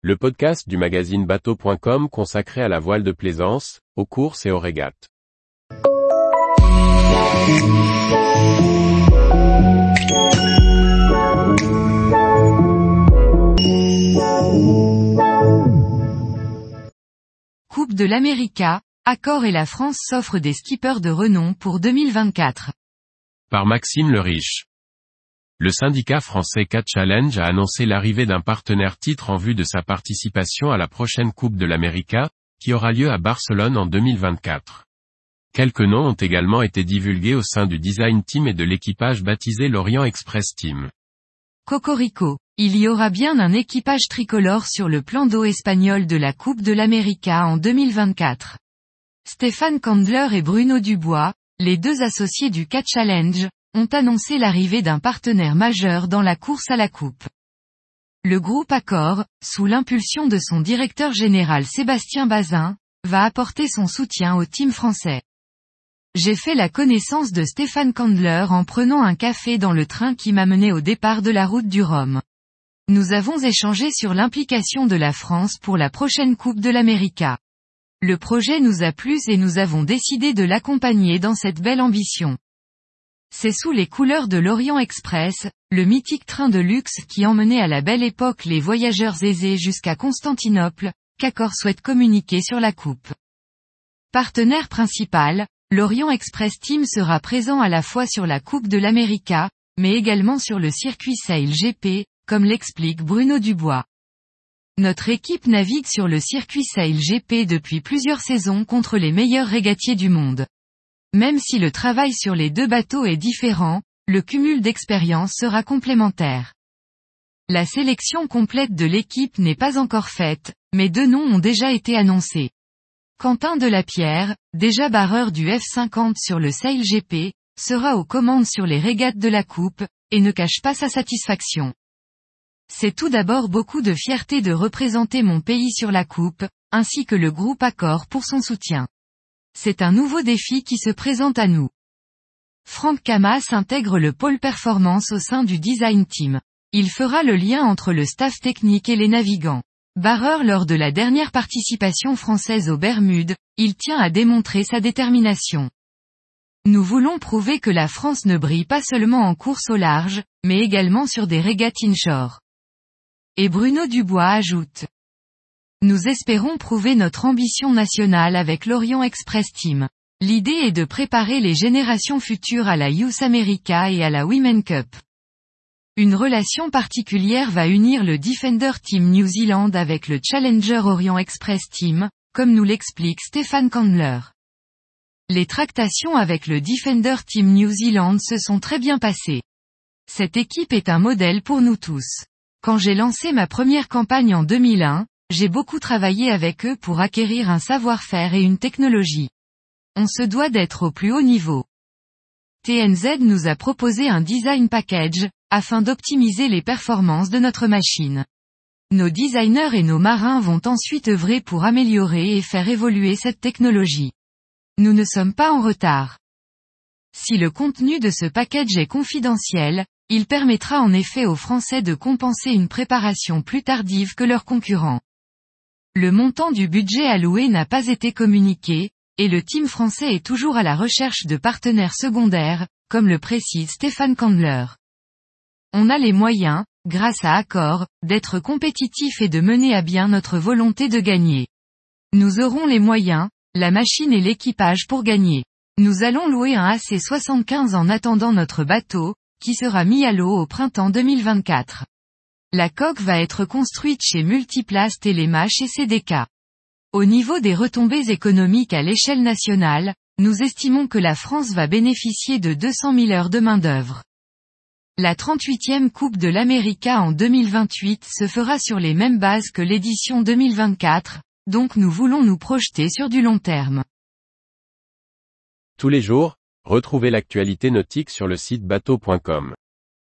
le podcast du magazine bateau.com consacré à la voile de plaisance, aux courses et aux régates. Coupe de l'América, Accor et la France s'offrent des skippers de renom pour 2024. Par Maxime le Riche. Le syndicat français Cat Challenge a annoncé l'arrivée d'un partenaire titre en vue de sa participation à la prochaine Coupe de l'América, qui aura lieu à Barcelone en 2024. Quelques noms ont également été divulgués au sein du design team et de l'équipage baptisé l'Orient Express Team. Cocorico, il y aura bien un équipage tricolore sur le plan d'eau espagnol de la Coupe de l'América en 2024. Stéphane Candler et Bruno Dubois, les deux associés du Cat Challenge, ont annoncé l'arrivée d'un partenaire majeur dans la course à la coupe. Le groupe Accor, sous l'impulsion de son directeur général Sébastien Bazin, va apporter son soutien au team français. J'ai fait la connaissance de Stéphane Candler en prenant un café dans le train qui m'a mené au départ de la route du Rhum. Nous avons échangé sur l'implication de la France pour la prochaine Coupe de l'América. Le projet nous a plu et nous avons décidé de l'accompagner dans cette belle ambition. C'est sous les couleurs de l'Orient Express, le mythique train de luxe qui emmenait à la belle époque les voyageurs aisés jusqu'à Constantinople, qu'Accor souhaite communiquer sur la coupe. Partenaire principal, l'Orient Express Team sera présent à la fois sur la Coupe de l'América, mais également sur le circuit Sail GP, comme l'explique Bruno Dubois. Notre équipe navigue sur le circuit Sail GP depuis plusieurs saisons contre les meilleurs régatiers du monde. Même si le travail sur les deux bateaux est différent, le cumul d'expérience sera complémentaire. La sélection complète de l'équipe n'est pas encore faite, mais deux noms ont déjà été annoncés. Quentin Delapierre, déjà barreur du F50 sur le Sail GP, sera aux commandes sur les régates de la Coupe, et ne cache pas sa satisfaction. C'est tout d'abord beaucoup de fierté de représenter mon pays sur la Coupe, ainsi que le groupe Accor pour son soutien. C'est un nouveau défi qui se présente à nous. Franck Camas intègre le pôle performance au sein du design team. Il fera le lien entre le staff technique et les navigants. Barreur lors de la dernière participation française aux Bermudes, il tient à démontrer sa détermination. Nous voulons prouver que la France ne brille pas seulement en course au large, mais également sur des régates inshore. Et Bruno Dubois ajoute. Nous espérons prouver notre ambition nationale avec l'Orient Express Team. L'idée est de préparer les générations futures à la Youth America et à la Women Cup. Une relation particulière va unir le Defender Team New Zealand avec le Challenger Orient Express Team, comme nous l'explique Stéphane Candler. Les tractations avec le Defender Team New Zealand se sont très bien passées. Cette équipe est un modèle pour nous tous. Quand j'ai lancé ma première campagne en 2001, j'ai beaucoup travaillé avec eux pour acquérir un savoir-faire et une technologie. On se doit d'être au plus haut niveau. TNZ nous a proposé un design package, afin d'optimiser les performances de notre machine. Nos designers et nos marins vont ensuite œuvrer pour améliorer et faire évoluer cette technologie. Nous ne sommes pas en retard. Si le contenu de ce package est confidentiel, il permettra en effet aux Français de compenser une préparation plus tardive que leurs concurrents. Le montant du budget alloué n'a pas été communiqué, et le team français est toujours à la recherche de partenaires secondaires, comme le précise Stéphane Candler. On a les moyens, grâce à Accor, d'être compétitif et de mener à bien notre volonté de gagner. Nous aurons les moyens, la machine et l'équipage pour gagner. Nous allons louer un AC-75 en attendant notre bateau, qui sera mis à l'eau au printemps 2024. La coque va être construite chez Multiplast et les chez CDK. Au niveau des retombées économiques à l'échelle nationale, nous estimons que la France va bénéficier de 200 000 heures de main-d'œuvre. La 38e Coupe de l'América en 2028 se fera sur les mêmes bases que l'édition 2024, donc nous voulons nous projeter sur du long terme. Tous les jours, retrouvez l'actualité nautique sur le site bateau.com.